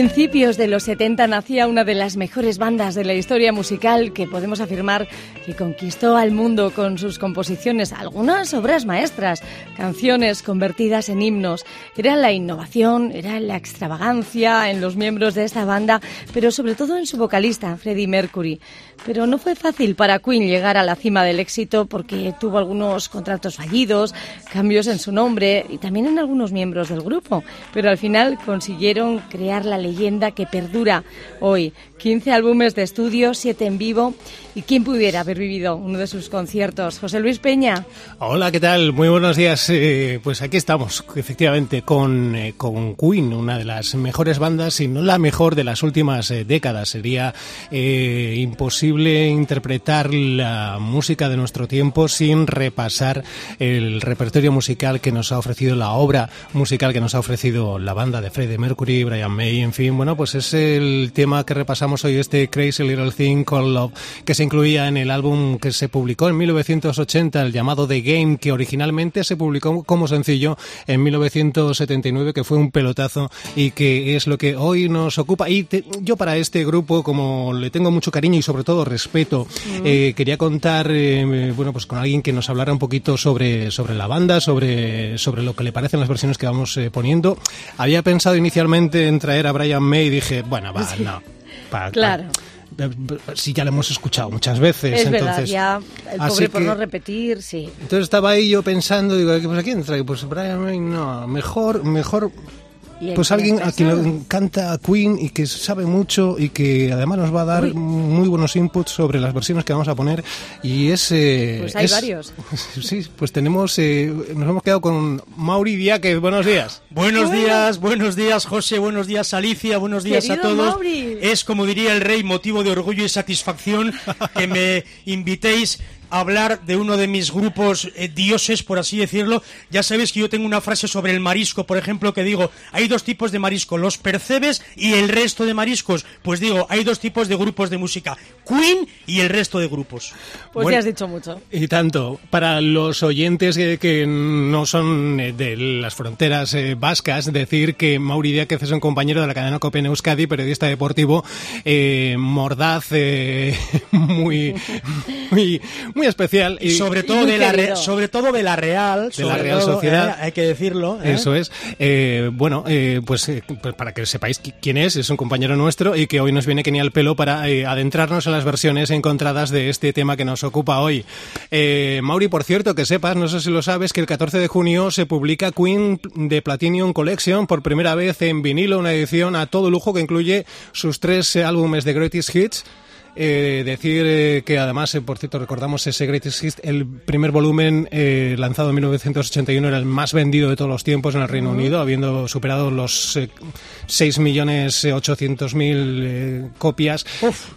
principios de los 70 nacía una de las mejores bandas de la historia musical que podemos afirmar que conquistó al mundo con sus composiciones, algunas obras maestras, canciones convertidas en himnos. Era la innovación, era la extravagancia en los miembros de esta banda, pero sobre todo en su vocalista, Freddie Mercury. Pero no fue fácil para Queen llegar a la cima del éxito porque tuvo algunos contratos fallidos, cambios en su nombre y también en algunos miembros del grupo. Pero al final consiguieron crear la leyenda que perdura hoy. 15 álbumes de estudio, 7 en vivo. ¿Y quién pudiera haber vivido uno de sus conciertos? José Luis Peña. Hola, ¿qué tal? Muy buenos días. Eh, pues aquí estamos, efectivamente, con, eh, con Queen, una de las mejores bandas, si no la mejor de las últimas eh, décadas. Sería imposible interpretar la música de nuestro tiempo sin repasar el repertorio musical que nos ha ofrecido, la obra musical que nos ha ofrecido la banda de Freddie Mercury, Brian May, en fin. Bueno, pues es el tema que repasamos hoy, este Crazy Little Thing Called Love, que se incluía en el álbum que se publicó en 1980, el llamado The Game, que originalmente se publicó como sencillo en 1979, que fue un pelotazo y que es lo que hoy nos ocupa. Y yo para este grupo, como le tengo mucho cariño y sobre todo respeto, eh, quería contar, eh, bueno, pues con alguien que nos hablara un poquito sobre, sobre la banda, sobre, sobre lo que le parecen las versiones que vamos eh, poniendo. Había pensado inicialmente en traer a Brian May y dije, bueno, va, no. Claro. sí, ya lo hemos escuchado muchas veces. Es entonces, verdad, ya el pobre por no repetir, sí. Entonces estaba ahí yo pensando, digo, pues ¿a quién traigo? Pues Brian May, no, mejor, mejor pues alguien a quien le encanta Queen y que sabe mucho y que además nos va a dar muy buenos inputs sobre las versiones que vamos a poner y es... pues hay es, varios. Sí, pues tenemos... Eh, nos hemos quedado con Mauri Diaque. Buenos días. Buenos días, buenos días José, buenos días Alicia, buenos días Querido a todos. Mauri. Es como diría el rey, motivo de orgullo y satisfacción que me invitéis hablar de uno de mis grupos eh, dioses, por así decirlo. Ya sabéis que yo tengo una frase sobre el marisco, por ejemplo, que digo, hay dos tipos de marisco, los percebes y el resto de mariscos. Pues digo, hay dos tipos de grupos de música, Queen y el resto de grupos. Pues Bueno, ya has dicho mucho. Y tanto, para los oyentes que, que no son eh, de las fronteras eh, vascas, decir que Mauri Díaz es un compañero de la cadena Copen Euskadi, periodista deportivo, eh, mordaz, eh, muy, muy, muy especial. Y sobre todo de la. Re- sobre todo de la Real, De la Real todo, Sociedad. eh, hay que decirlo. ¿eh? Eso es. Eh, bueno, eh, pues, eh, pues para que sepáis qui- quién es, es un compañero nuestro y que hoy nos viene que ni al pelo para adentrarnos en las versiones encontradas de este tema que nos ocupa hoy. Eh, Mauri, por cierto, que sepas, no sé si lo sabes, que el 14 de junio se publica Queen de Platinum Collection por primera vez en vinilo, una edición a todo lujo que incluye sus tres álbumes de Greatest Hits. Eh, decir eh, que además, eh, por cierto, recordamos ese Greatest Hits, el primer volumen eh, lanzado en 1981 era el más vendido de todos los tiempos en el Reino Unido, habiendo superado los eh, 6.800.000 eh, copias,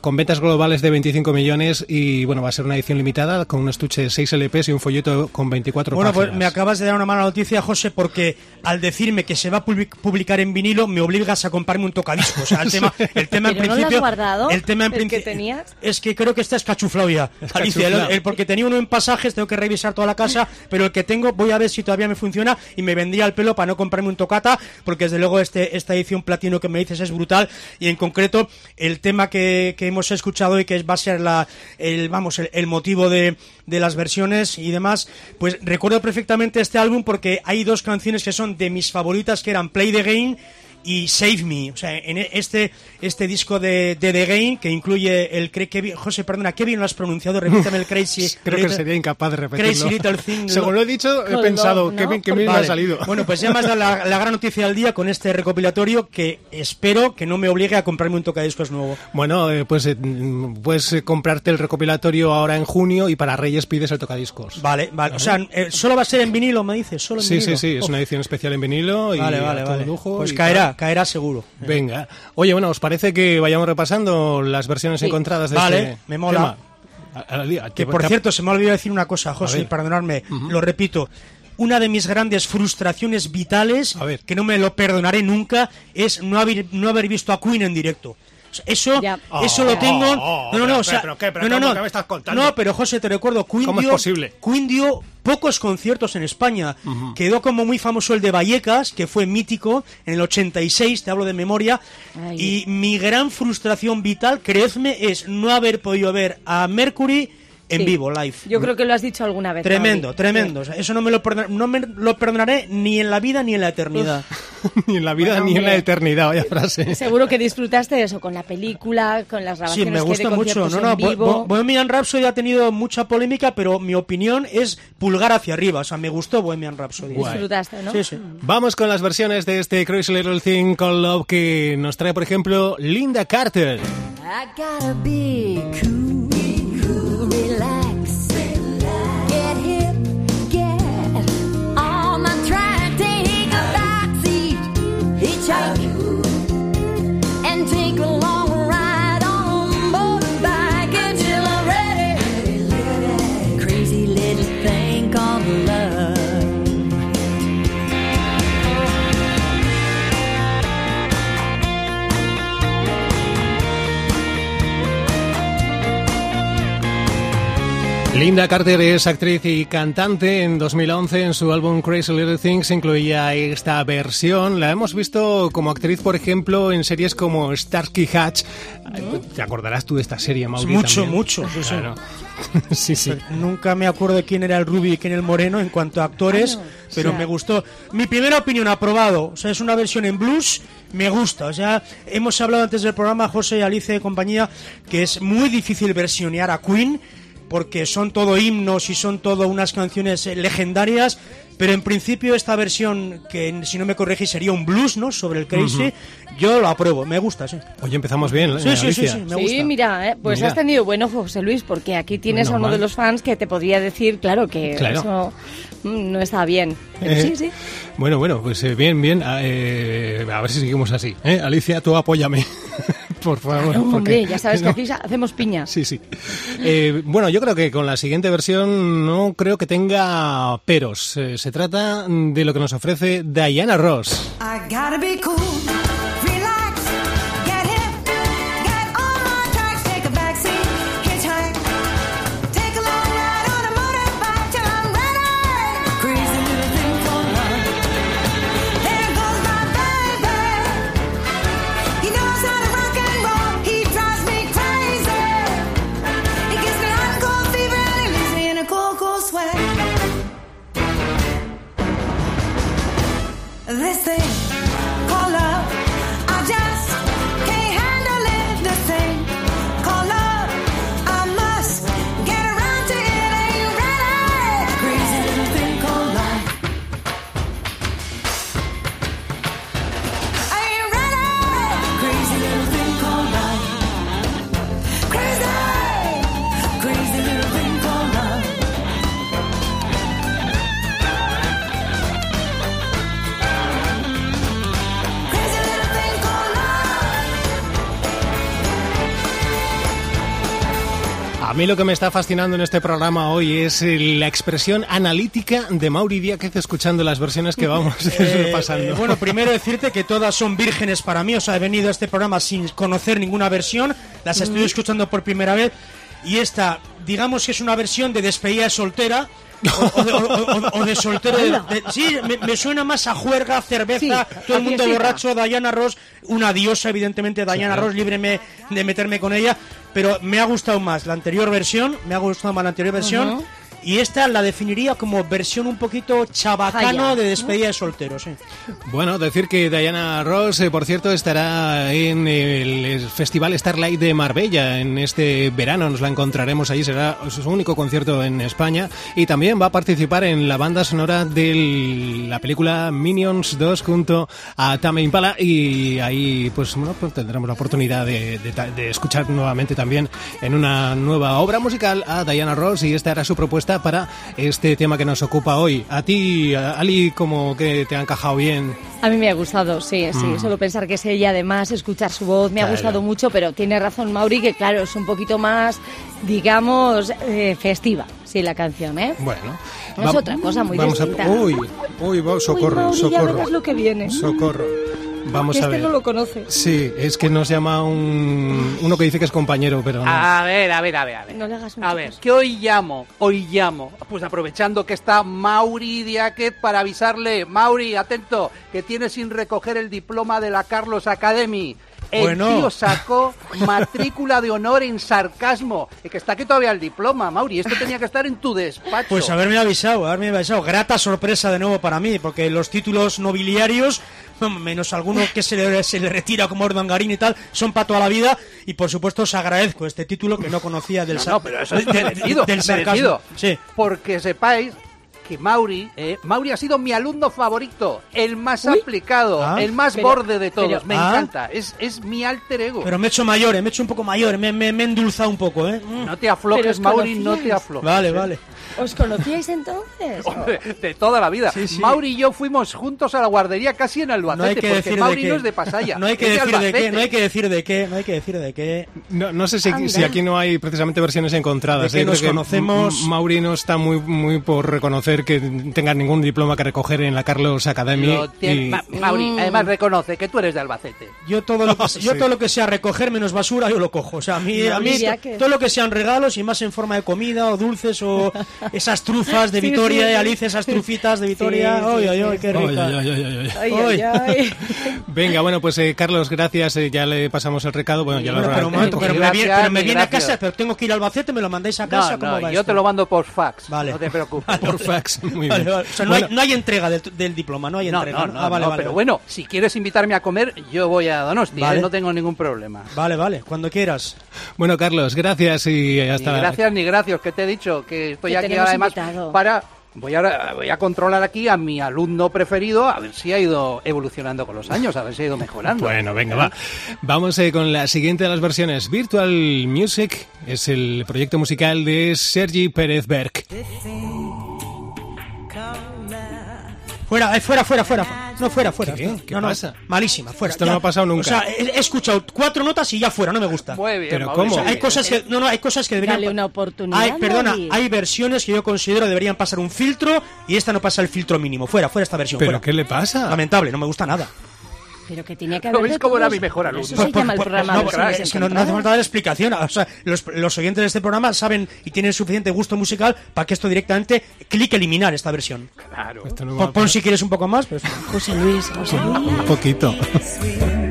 con ventas globales de 25 millones y bueno, va a ser una edición limitada con un estuche de 6 LPs y un folleto con 24 Bueno, pues páginas. me acabas de dar una mala noticia, José, porque al decirme que se va a public- publicar en vinilo, me obligas a comprarme un tocadiscos. O sea, el tema, el tema en no lo has principio, guardado, el tema en principio, tenías? Es que creo que esta es cachuflao ya, Alicia. El, el- porque tenía uno en pasajes, tengo que revisar toda la casa, pero el que tengo voy a ver si todavía me funciona y me vendría el pelo para no comprarme un tocata, porque desde luego este, esta edición platino que me dices es brutal y en concreto el tema que, que hemos escuchado y que va a ser la, el, vamos, el, el motivo de, de las versiones y demás, pues recuerdo perfectamente este álbum porque hay dos canciones que son de mis favoritas que eran Play the Game y Save Me, o sea, en este este disco de, de The Game que incluye el Kevin- José, perdona, qué bien lo has pronunciado, repítame el Crazy Creo que Little- sería incapaz de repetirlo. Crazy Little Thing. Según lo he dicho, he pensado, ¿no? me Vale. ha salido. Bueno, pues ya me has dado la, la gran noticia del día con este recopilatorio que espero que no me obligue a comprarme un tocadiscos nuevo. Bueno, eh, pues eh, puedes eh, comprarte el recopilatorio ahora en junio y para Reyes pides el tocadiscos. Vale, vale. O sea, eh, solo va a ser en vinilo, me dices, solo en Sí, vinilo. sí, sí, es Oh, una edición especial en vinilo y Vale, a vale, todo vale. lujo Pues y caerá, seguro. Venga. Oye, bueno, ¿os parece que vayamos repasando las versiones Sí. encontradas de Vale, este me mola. tema? A- a- a- Que por cierto, se me ha olvidado decir una cosa, José, perdonadme, lo repito. Una de mis grandes frustraciones vitales, A ver. que no me lo perdonaré nunca, es no haber, no haber visto a Queen en directo. Eso, Ya. eso lo tengo. Oh, oh, no, no, no, pero, o sea, pero, ¿qué? Pero, no, no, no. ¿Qué me estás contando? No, pero José, te recuerdo, Queen ¿Cómo es posible? Queen dio pocos conciertos en España. Quedó como muy famoso el de Vallecas, que fue mítico en el 86, te hablo de memoria. Ay. Y mi gran frustración vital, creedme, es no haber podido ver a Mercury en Sí. vivo, live. Yo creo que lo has dicho alguna vez. Tremendo, tremendo. O sea, eso no me, lo perdona- no me lo perdonaré ni en la vida ni en la eternidad. ni en la vida Bueno, ni en la eternidad, vaya frase. Sí. Seguro que disfrutaste eso con la película, con las Sí, grabaciones me que gusta de mucho. No, no, Bo- Bohemian Rhapsody ha tenido mucha polémica, pero mi opinión es pulgar hacia arriba. O sea, me gustó Bohemian Rhapsody. Guay. Disfrutaste, ¿no? Sí, sí. Vamos con las versiones de este Crazy Little Thing Called Love que nos trae, por ejemplo, Linda Carter. I gotta be cool, Linda Carter es actriz y cantante. En 2011, en su álbum Crazy Little Things, incluía esta versión. La hemos visto como actriz, por ejemplo, en series como Starsky Hatch. Ay, ¿Te acordarás tú de esta serie, Mauri? Mucho, también? mucho, sí, sí. Claro. sí, sí. Nunca me acuerdo de quién era el rubio y quién el moreno en cuanto a actores, Ah, no. pero Sí. me gustó. Mi primera opinión, aprobado. O sea, es una versión en blues, me gusta. O sea, hemos hablado antes del programa, José, Alice y compañía, que es muy difícil versionear a Queen, porque son todo himnos y son todo unas canciones eh, legendarias. Pero en principio esta versión, que si no me corregís sería un blues, ¿no? Sobre el Crazy, yo lo apruebo, me gusta, sí. Hoy empezamos bien, Sí, eh, sí, sí, Alicia. sí, me sí, gusta. mira, eh, pues Mira. has tenido buen ojo, José Luis, porque aquí tienes a uno de los fans que te podría decir, claro, que Claro. eso mm, no está bien. Pero Eh, sí, sí. Bueno, bueno, pues eh, bien, bien. A, eh, a ver si seguimos así. ¿eh? Alicia, tú apóyame. Por favor. No, porque- hombre, ya sabes que no. aquí hacemos piñas. Sí, sí. Eh, bueno, yo creo que con la siguiente versión no creo que tenga peros. Eh, se trata de lo que nos ofrece Diana Ross. I gotta be cool, mí lo que me está fascinando en este programa hoy es eh, la expresión analítica de Mauri Díaz escuchando las versiones que vamos Eh, pasando. eh, bueno, primero decirte que todas son vírgenes para mí. O sea, he venido a este programa sin conocer ninguna versión. Las estoy escuchando por primera vez. Y esta, digamos que es una versión de despedida de soltera. O, o de, o- de soltero. de- de- sí, me, me suena más a juerga, cerveza, Sí, todo el mundo borracho. Diana Ross, una diosa, evidentemente. Diana Ross, líbreme de meterme con ella. Pero me ha gustado más la anterior versión. Me ha gustado más la anterior versión. Y esta la definiría como versión un poquito chabacano de despedida de soltero, sí. Bueno, decir que Diana Ross, eh, por cierto, estará en el Festival Starlight de Marbella en este verano. Nos la encontraremos allí, será su único concierto en España. Y también va a participar en la banda sonora de la película Minions 2 junto a Tame Impala. Y ahí, pues, bueno, pues tendremos la oportunidad de, de escuchar nuevamente también en una nueva obra musical a Diana Ross. Y esta era su propuesta para este tema que nos ocupa hoy. A ti, Ali, como que te ha encajado bien. A mí me ha gustado, sí, sí. Solo pensar que es ella, además, escuchar su voz, me ha Mm. Gustado mucho, pero tiene razón Mauri, que claro, es un poquito más, digamos, eh, festiva, sí, la canción, ¿eh? Bueno, No es otra cosa muy vamos distinta. A, uy, uy, socorro, Mauri, ya socorro. verás lo que viene. Socorro. Vamos Que a este ver. no lo conoce. Sí, es que nos llama un uno que dice que es compañero, pero no. A ver, a ver, a ver, a ver. No le hagas A mucho ver, caso. que hoy llamo, hoy llamo, pues aprovechando que está Mauri Diáquez para avisarle, Mauri, atento, que tiene sin recoger el diploma de la Carlos Academy. El Bueno. tío sacó matrícula de honor en sarcasmo. Y que está aquí todavía el diploma, Mauri. Esto tenía que estar en tu despacho. Pues haberme avisado, haberme avisado. Grata sorpresa de nuevo para mí, porque los títulos nobiliarios, no, menos alguno que se le, se le retira como Ordangarín y tal, son para toda la vida. Y por supuesto os agradezco este título que no conocía del No, no, pero eso es de- merecido, del sarcasmo. merecido. Sí. Porque sepáis que Mauri, eh, Mauri ha sido mi alumno favorito, el más Uy. aplicado, Ah. el más Pero- borde de todos. pero- me Ah. encanta, es, es mi alter ego. Pero me he hecho mayor, eh, me he hecho un poco mayor, me, me- me he endulzado un poco, ¿eh? Mm. no te aflojes, Mauri, no te aflojes. Vale, vale. ¿Os conocíais entonces? Hombre, de toda la vida. Sí, sí. Mauri y yo fuimos juntos a la guardería casi en Albacete, No hay que porque decir Mauri de no es de Pasaya. No hay que de decir de qué, no hay que decir de qué, no hay que decir de qué. No, no sé si, aquí no hay precisamente versiones encontradas. De que ¿eh? Nos conocemos. Mauri no está muy muy por reconocer que tenga ningún diploma que recoger en la Carlos Academy. Lo tiene- y- Ma- Mauri, además reconoce que tú eres de Albacete. Yo todo lo que, yo Sí. todo lo que sea recoger menos basura yo lo cojo. O sea, a mí, a mí todo lo que sean regalos y más en forma de comida o dulces o esas trufas de Vitoria sí, y sí. Alice, esas trufitas de Vitoria. Ay, ay, sí, ay, qué rica. ay, ay, ay, ay. Ay, Ay. ay, ay. Venga, bueno, pues eh, Carlos, gracias. eh, ya le pasamos el recado. Bueno, ya lo pero pero me viene, pero me viene a casa, pero tengo que ir a Albacete, me lo mandáis a No, casa, ¿cómo no, va yo esto? te lo mando por fax. Vale. No te preocupes. por fax. Muy Vale, bien. vale. O sea, no, Bueno, hay, no hay entrega del, del diploma, no hay No, entrega. no, no, ah, vale, no, vale, pero vale. bueno, si quieres invitarme a comer, yo voy a Donosti, Vale. ¿eh? no tengo ningún problema. Vale, vale, cuando quieras. Bueno, Carlos, gracias y hasta Ni gracias ni gracias, que te he dicho que estoy aquí tenemos además invitado. para voy a voy a controlar aquí a mi alumno preferido a ver si ha ido evolucionando con los años, a ver si ha ido mejorando. Bueno, venga, va. Vamos eh, con la siguiente de las versiones. Virtual Music es el proyecto musical de Sergi Pérez Berg. Fuera, eh, fuera, fuera, fuera. No, fuera, fuera. ¿Qué? ¿Qué no, no, pasa? malísima, fuera. Esto no ha pasado nunca. O sea, he, he escuchado cuatro notas y ya fuera, no me gusta. Muy bien, Pero ¿cómo? O sea, muy hay cosas que no no hay cosas que deberían Dale una oportunidad, Hay, perdona, hay versiones que yo considero deberían pasar un filtro y esta no pasa el filtro mínimo. Fuera, fuera esta versión. ¿Pero fuera. qué le pasa? Lamentable, no me gusta nada. Pero que tenía que ¿Lo haber. veis de cómo era mi mejor alumno? Eso se llama el programa. no, Versiones es que no, no hace falta dar explicación. O sea, los, los oyentes de este programa saben y tienen suficiente gusto musical para que esto directamente clic eliminar esta versión. Claro. Pon si quieres un poco más. Pues, José Luis, José Luis. Un poquito.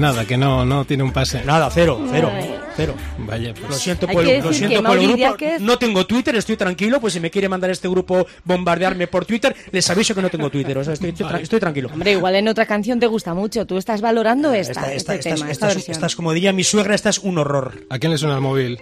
Nada, que no, no tiene un pase. nada, cero, cero, cero. Vaya, Lo pues. siento Hay por, que el- lo siento por el grupo. Diáquez- No tengo Twitter, estoy tranquilo. Pues si me quiere mandar este grupo bombardearme por Twitter, les aviso que no tengo Twitter. O sea, estoy, estoy tra- estoy tranquilo. Hombre, igual en otra canción te gusta mucho. Tú estás valorando esta, Esta, esta, este esta, tema, esta esta es como diría mi suegra, esta es un horror. ¿A quién le suena el móvil?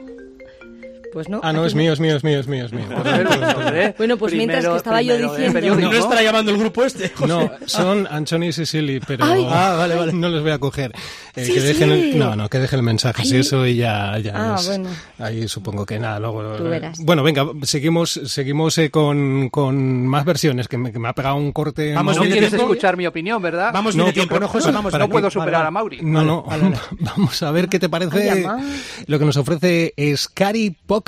Pues no. Ah, no, es mío, es mío, es mío, es mío, es mío. Hombre, Bueno, pues mientras que estaba yo diciendo-. ¿No estará llamando el grupo este? José? No, son Anthony y Cecily, pero Ay. Ah, vale, vale. no les voy a coger. Eh, Sí, que dejen no, no, que dejen el mensaje, si eso y ya, ya Ah, es- bueno. ahí supongo que nada, luego. Tú verás. Bueno, venga, seguimos, seguimos eh, con, con más versiones, que me, que me ha pegado un corte. Vamos, No Mauri. ¿Viene quieres tiempo? escuchar mi opinión, ¿verdad? Vamos No, tiempo, ¿no, José? Vamos, no puedo superar a Mauri. No, no, vamos a ver qué te parece lo que nos ofrece Scary Pockets.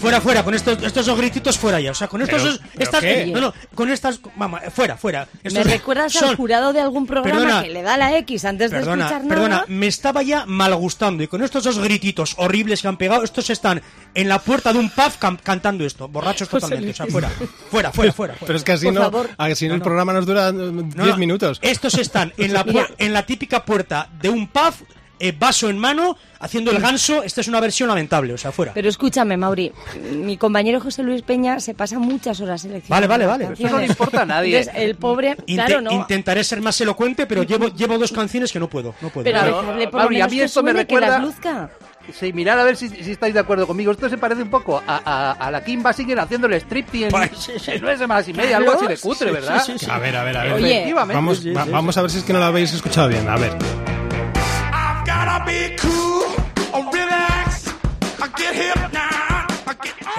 Fuera, fuera, con estos, estos dos grititos fuera ya. O sea, con estos Pero- dos- ¿pero estas, qué? no, no, con estas, vamos, fuera, fuera. ¿Me recuerdas son- al jurado de algún programa Perdona. que le da la X antes de Perdona, escuchar perdona, nada? me estaba ya mal gustando y con estos dos grititos horribles que han pegado, estos están en la puerta de un pub cam- cantando esto, borrachos José totalmente, o sea, fuera, fuera, fuera, fuera. Pero es que así Por no, favor. así el programa nos dura eh, 10 No, no, minutos. Estos están en la, en la típica puerta de un pub, eh, vaso en mano, haciendo el ganso. Esta es una versión lamentable, o sea, fuera. Pero escúchame, Mauri, mi compañero José Luis Peña se pasa muchas horas seleccionando Vale, vale, vale. Eso no le importa a nadie. Entonces, el pobre, Inte- claro, no. Intentaré ser más elocuente, pero llevo, llevo dos canciones que no puedo. No puedo. Pero por lo Mauri, a mí esto me recuerda- las luzca. Sí, mirad a ver si, si estáis de acuerdo conmigo. Esto se parece un poco a, a, a la Kim Basinger haciendo el striptease en, Pues, en nueve semanas y media, algo así de cutre, ¿verdad? sí, sí, sí. A ver, a ver, a ver. Oye. Efectivamente. Vamos, va- vamos a ver si es que no lo habéis escuchado bien. A ver.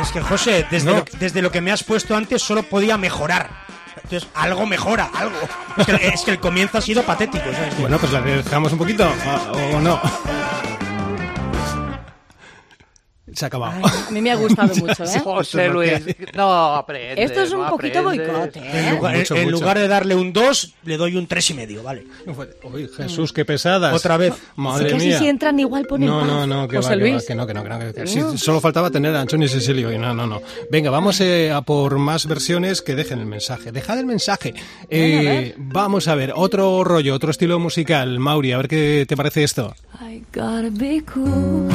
Es que, José, desde, No. lo, desde lo que me has puesto antes solo podía mejorar. Entonces, algo mejora, algo. Es que, es que el comienzo ha sido patético, ¿sabes? Bueno, pues la dejamos un poquito, o, o no. Se ha acabado. Ay, a mí me ha gustado mucho, ¿eh? José Luis, no aprende. Esto es un no poquito aprendes. boicot, En ¿eh? lugar, Mucho, en mucho. lugar de darle un 2, le doy un tres y medio, ¿vale? Uy, Jesús, qué pesadas. Otra vez. Madre Casi mía. si entran igual ponen No, no, no, que José va, que va, Luis. que no, que no, que no. que- que sí, solo faltaba tener a Antonio y Cecilio y no, no, no. Venga, vamos eh, a por más versiones que dejen el mensaje. Dejad el mensaje. Eh, vamos a ver, otro rollo, otro estilo musical. Mauri, a ver qué te parece esto. I gotta be cool,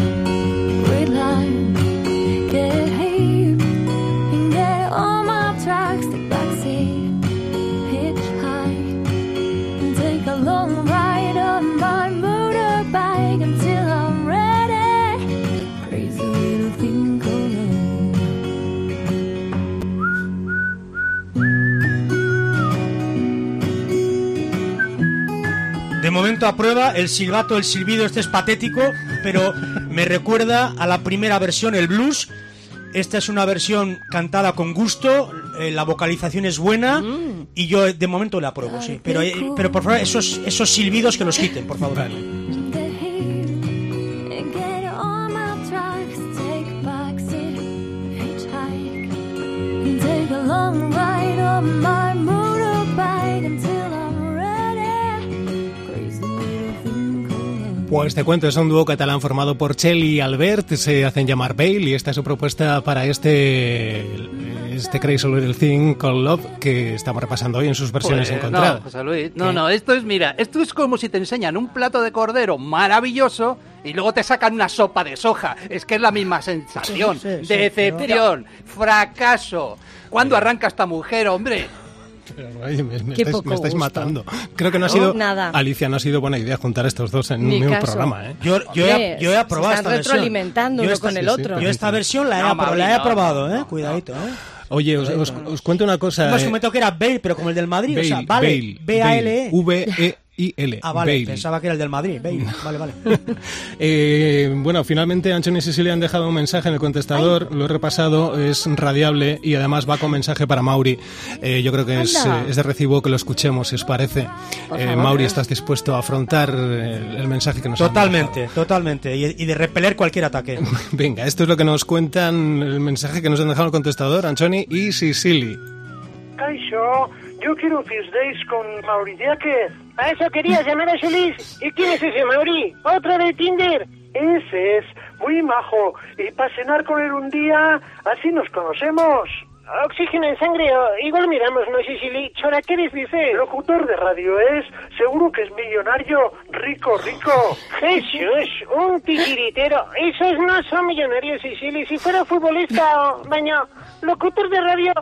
momento a prueba, el silbato, el silbido, este es patético, pero me recuerda a la primera versión, el blues. Esta es una versión cantada con gusto, eh, la vocalización es buena y yo de momento la apruebo, sí. Pero, eh, pero por favor, esos, esos silbidos que los quiten, por favor. Pues te cuento, es un dúo catalán formado por Chel y Albert, se hacen llamar Bale y esta es su propuesta para este este Crazy Little Thing Called Love que estamos repasando hoy en sus versiones Pues, encontradas. No, José Luis, no, ¿Qué? no, esto es, mira, esto es como si te enseñan un plato de cordero maravilloso y luego te sacan una sopa de soja. Es que es la misma sensación. Sí, sí, sí, Decepción, fracaso. ¿Cuándo arranca esta mujer, hombre? Pero, me, me Qué estáis, me estáis gusto. matando. Creo que no ha No, sido, nada. Alicia, no ha sido buena idea juntar estos dos en un mismo programa, ¿eh? Yo, yo, he, yo he aprobado se esta están versión. retroalimentando Yo uno esta- con el sí, sí, otro. Yo esta versión la he, No, apro- Mauri, la he no, aprobado, no, ¿eh? no, Cuidadito, ¿eh? Oye, os, os- os cuento una cosa. Hemos eh, comentado que era Bale, pero como el del Madrid, o sea, Bale, vale, Bale, B-A-L-E. V-E-I-L. Ah, vale, Bale. pensaba que era el del Madrid, Bale. Vale, vale. Eh, bueno, finalmente Anthony y Cecilia han dejado un mensaje en el contestador, lo he repasado, es radiable y además va con mensaje para Mauri. Eh, yo creo que es, eh, es de recibo que lo escuchemos, si os parece. Eh. Mauri, ¿estás dispuesto a afrontar el mensaje que nos han Totalmente, totalmente. Y, y de repeler cualquier ataque. dejado? Venga, esto es lo que nos cuentan, el mensaje que nos han dejado en el contestador, Anthony y Cecilia. Kaixo, yo quiero que os deis con Mauri Diáquez. ¿A eso querías llamar a Solís? ¿Y quién es ese Mauri? ¿Otro de Tinder? Ese es muy majo. Y para cenar con él un día, así nos conocemos. oxígeno en sangre, igual miramos, ¿no, Sicily? Chora, ¿qué les dice? Locutor de radio es, seguro que es millonario, rico, rico. Jesús, un titiritero. Esos no son millonarios, Sicily. Si fuera futbolista o, baño, locutor de radio,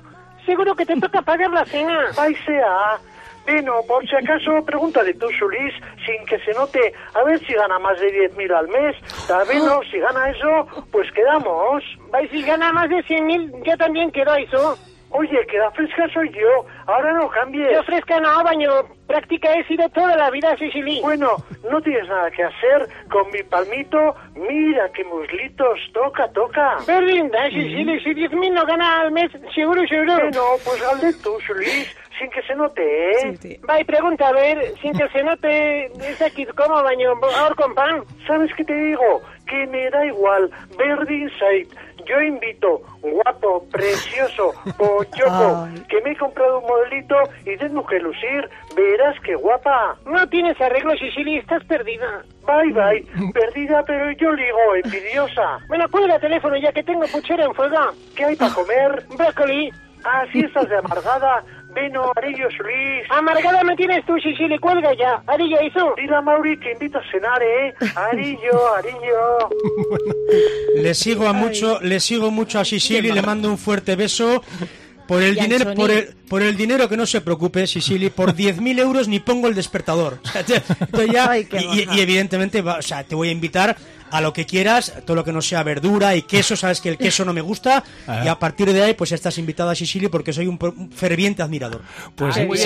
seguro que te toca pagar la cena. Ahí sea. Bueno, por si acaso, pregúntale tú, Solís, sin que se note, a ver si gana más de 10.000 al mes. Tal vez no, si gana eso, pues quedamos. Vais, si gana más de 100.000, yo también quiero eso. Oye, que la fresca soy yo, ahora no cambies. Yo fresca no, baño. Práctica he sido toda la vida, Sicily. Bueno, no tienes nada que hacer con mi palmito. Mira qué muslitos, toca, toca. Berlinda, Sicily, si 10.000 no gana al mes, seguro, seguro. Bueno, pues hazle tú, Solís, sin que se note, ¿eh? Va y pregunta, a ver, sin que se note, es aquí como baño, ahora con pan. ¿Sabes qué te digo? Que me da igual, Verde Insight. Yo invito, guapo, precioso, pochoco, que me he comprado un modelito y tengo que lucir. Verás qué guapa. No tienes arreglo, Sicily, estás perdida. Bye, bye. Perdida, pero yo ligo, envidiosa. Bueno, cuelga el teléfono ya que tengo puchera en fuego. ¿Qué hay para comer? Brócoli. Ah, si estás de amargada. Veno, Arillo Solís. Amargada me tienes tú, Sicily, cuelga ya. Arillo, eso. Dile a Mauri que invita a cenar, ¿eh? Arillo, Arillo. Le sigo a mucho, le sigo mucho a Sicily, le mando un fuerte beso. Por el Y dinero, por el, por el dinero que no se preocupe, Sicily, por 10.000 euros ni pongo el despertador. O sea, te- te ya- Ay, y, y- evidentemente, o sea, te voy a invitar a lo que quieras, todo lo que no sea verdura y queso, sabes que el queso no me gusta, y a partir de ahí, pues estás invitada a Sicily porque soy un, ferviente admirador. Pues Ay, muy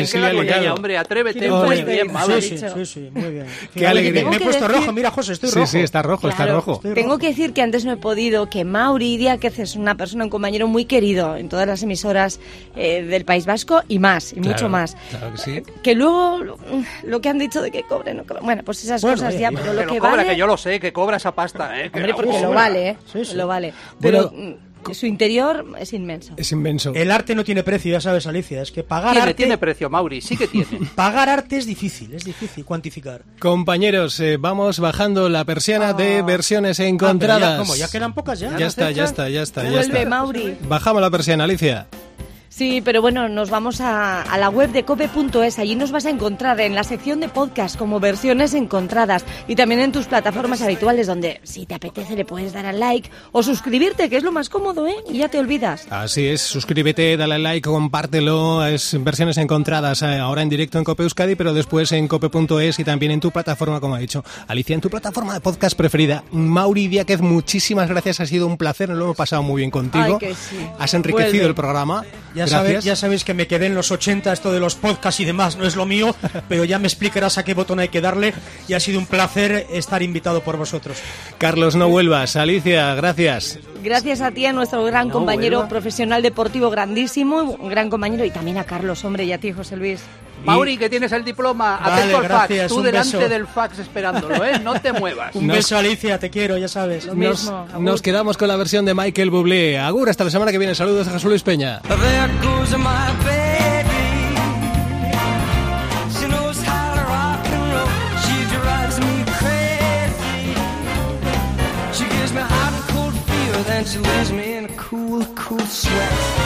bien, hombre, atrévete. Muy bien, sí. Sí, sí. sí, sí, sí, muy bien. Qué alegría. Me he que puesto decir- rojo, mira, José, estoy Sí, rojo. sí, está rojo, está Claro. rojo. Estoy Tengo rojo. que decir que antes no he podido, que Mauri Díaz es una persona, un compañero muy querido en todas las emisoras eh, del País Vasco y más, y Claro, mucho más. claro que sí. Que luego lo, lo que han dicho de que cobre, no cobre. Bueno, pues esas Bueno, cosas oye, ya, pero Que lo que cobra, vale... que yo lo sé, que cobra esa pasta, ¿eh? Que Hombre, la porque lo cobra. vale, ¿eh? Sí, sí. Lo vale. Pero Bueno, mm, su interior es inmenso. Es inmenso. El arte no tiene precio, ya sabes, Alicia. Es que pagar Tiene, arte, tiene precio, Mauri, sí que tiene. pagar arte es difícil, es difícil cuantificar. Compañeros, eh, vamos bajando la persiana de versiones Ah, encontradas. ya, ¿cómo? ¿Ya quedan pocas ya? Ya está, ya está, ya está, ya Vuelve está. Mauri. Bajamos la persiana, Alicia. Sí, pero bueno, nos vamos a, a la web de cope.es. Allí nos vas a encontrar en la sección de podcast como versiones encontradas y también en tus plataformas habituales donde si te apetece le puedes dar al like o suscribirte, que es lo más cómodo, ¿eh? Y ya te olvidas. Así es, suscríbete, dale al like, compártelo. Es versiones encontradas eh, ahora en directo en Cope Euskadi, pero después en cope.es y también en tu plataforma, como ha dicho Alicia, en tu plataforma de podcast preferida. Mauri Díaz, muchísimas gracias, ha sido un placer, nos lo hemos pasado muy bien contigo. Ay, que sí. Has enriquecido Vuelve. el programa. Ya, ya sabéis que me quedé en los 80, esto de los podcasts y demás no es lo mío, pero ya me explicarás a qué botón hay que darle y ha sido un placer estar invitado por vosotros. Carlos, no vuelvas. Alicia, gracias. Gracias a ti, a nuestro gran No, compañero vuelva. profesional deportivo grandísimo, un gran compañero, y también a Carlos, hombre, y a ti, José Luis. Mauri, que tienes el diploma, Vale, atento al gracias, fax, tú delante beso. del fax esperándolo, ¿eh? No te muevas. Un beso, Alicia, te quiero, ya sabes. Lo Nos, mismo. Nos quedamos con la versión de Michael Bublé. Agur, hasta la semana que viene. Saludos a Jesús Luis Peña. There goes my baby. She knows how to rock and roll. She drives me crazy. She gives me hot and cold fever, then she leaves me in a cool, cool sweat.